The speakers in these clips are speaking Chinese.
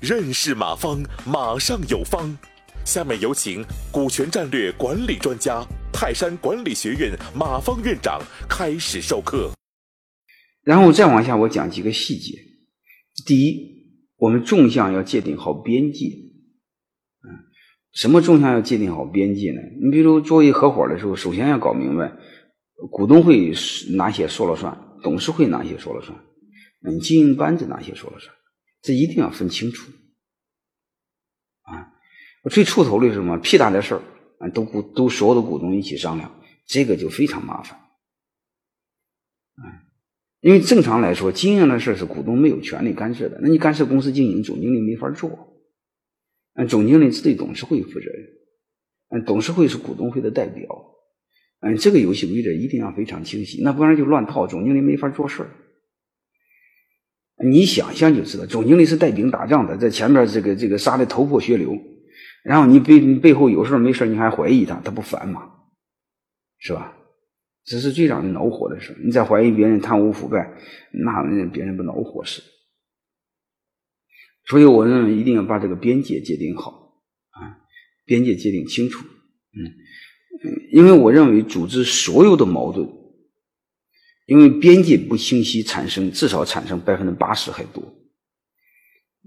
认识马方，马上有方。下面有请股权战略管理专家、泰山管理学院马方院长开始授课。然后再往下，我讲几个细节。第一，我们纵向要界定好边界。嗯，什么纵向要界定好边界呢？你比如作为合伙的时候，首先要搞明白，股东会哪些说了算，董事会哪些说了算，嗯，经营班子哪些说了算，这一定要分清楚。啊，最出头的是什么？屁大点事儿，啊，都股都所有的股东一起商量，这个就非常麻烦。啊，因为正常来说，经营的事是股东没有权利干涉的。那你干涉公司经营，总经理没法做。嗯，总经理只对董事会负责任。嗯，董事会是股东会的代表。嗯，这个游戏规则一定要非常清晰，那不然就乱套，总经理没法做事。你想想就知道，总经理是带兵打仗的，在前面这个这个杀的头破血流，然后你背背后有事没事你还怀疑他，他不烦吗？是吧？这是最让人恼火的事你再怀疑别人贪污腐败，那别人不恼火是？所以我认为一定要把这个边界界定好啊，边界界定清楚。嗯，因为我认为组织所有的矛盾。因为边界不清晰，产生至少产生百分之八十还多，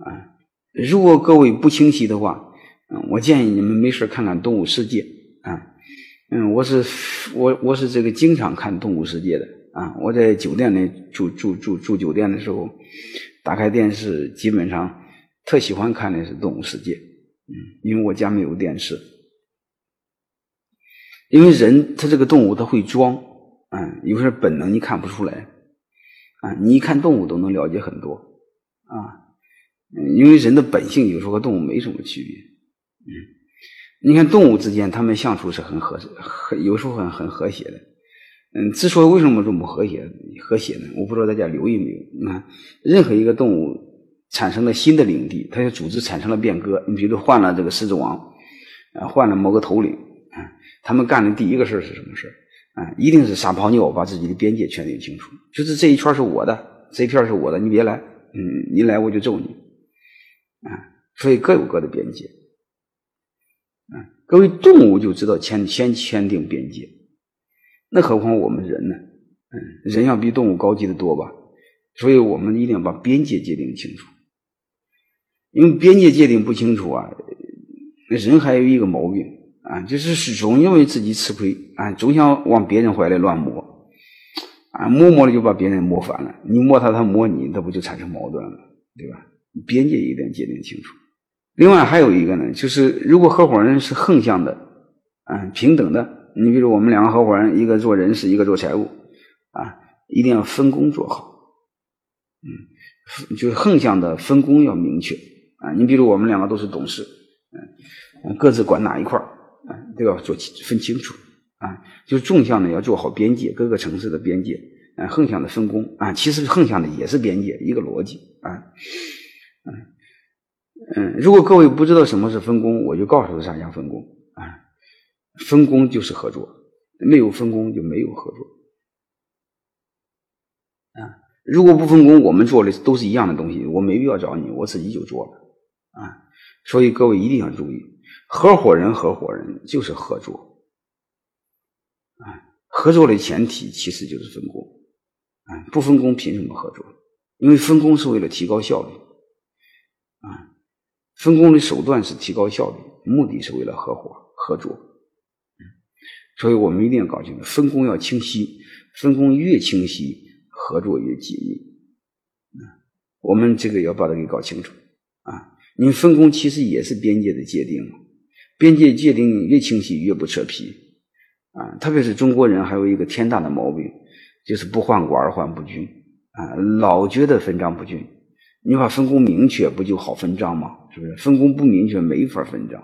啊！如果各位不清晰的话，嗯，我建议你们没事看看《动物世界》啊，嗯，我是我我是这个经常看《动物世界》的啊，我在酒店里住住住住酒店的时候，打开电视，基本上特喜欢看的是《动物世界》，嗯，因为我家没有电视，因为人他这个动物他会装。嗯，有些本能你看不出来，啊，你一看动物都能了解很多，啊，因为人的本性有时候和动物没什么区别，嗯，你看动物之间他们相处是很和很有时候很很和谐的，嗯，之所以为什么这么和谐和谐呢？我不知道大家留意没有？啊，任何一个动物产生了新的领地，它的组织产生了变革，你比如换了这个狮子王，啊，换了某个头领，啊，他们干的第一个事是什么事啊，一定是撒泡尿，把自己的边界确定清楚。就是这一圈是我的，这一片是我的，你别来。嗯，你来我就揍你。啊，所以各有各的边界。啊，各位动物就知道签先签订边界，那何况我们人呢？嗯，人要比动物高级的多吧？所以我们一定要把边界界定清楚。因为边界界定不清楚啊，人还有一个毛病。啊，就是始终因为自己吃亏啊，总想往别人怀里乱摸，啊，摸摸的就把别人摸烦了。你摸他，他摸你，那不就产生矛盾了，对吧？边界一定要界定清楚。另外还有一个呢，就是如果合伙人是横向的，啊，平等的，你比如我们两个合伙人，一个做人事，一个做财务，啊，一定要分工做好。嗯，就是横向的分工要明确啊。你比如我们两个都是董事，嗯，各自管哪一块儿。都要做分清楚啊，就是纵向的要做好边界，各个城市的边界啊，横向的分工啊，其实横向的也是边界，一个逻辑啊，嗯嗯，如果各位不知道什么是分工，我就告诉大家分工啊，分工就是合作，没有分工就没有合作啊，如果不分工，我们做的都是一样的东西，我没必要找你，我自己就做了啊，所以各位一定要注意。合伙人，合伙人就是合作，啊，合作的前提其实就是分工，啊，不分工凭什么合作？因为分工是为了提高效率，啊，分工的手段是提高效率，目的是为了合伙合作，所以我们一定要搞清楚，分工要清晰，分工越清晰，合作越紧密，啊，我们这个要把它给搞清楚，啊，你分工其实也是边界的界定。边界界定越清晰越不扯皮，啊，特别是中国人还有一个天大的毛病，就是不患寡而患不均，啊，老觉得分赃不均。你把分工明确，不就好分赃吗？是不是？分工不明确，没法分赃。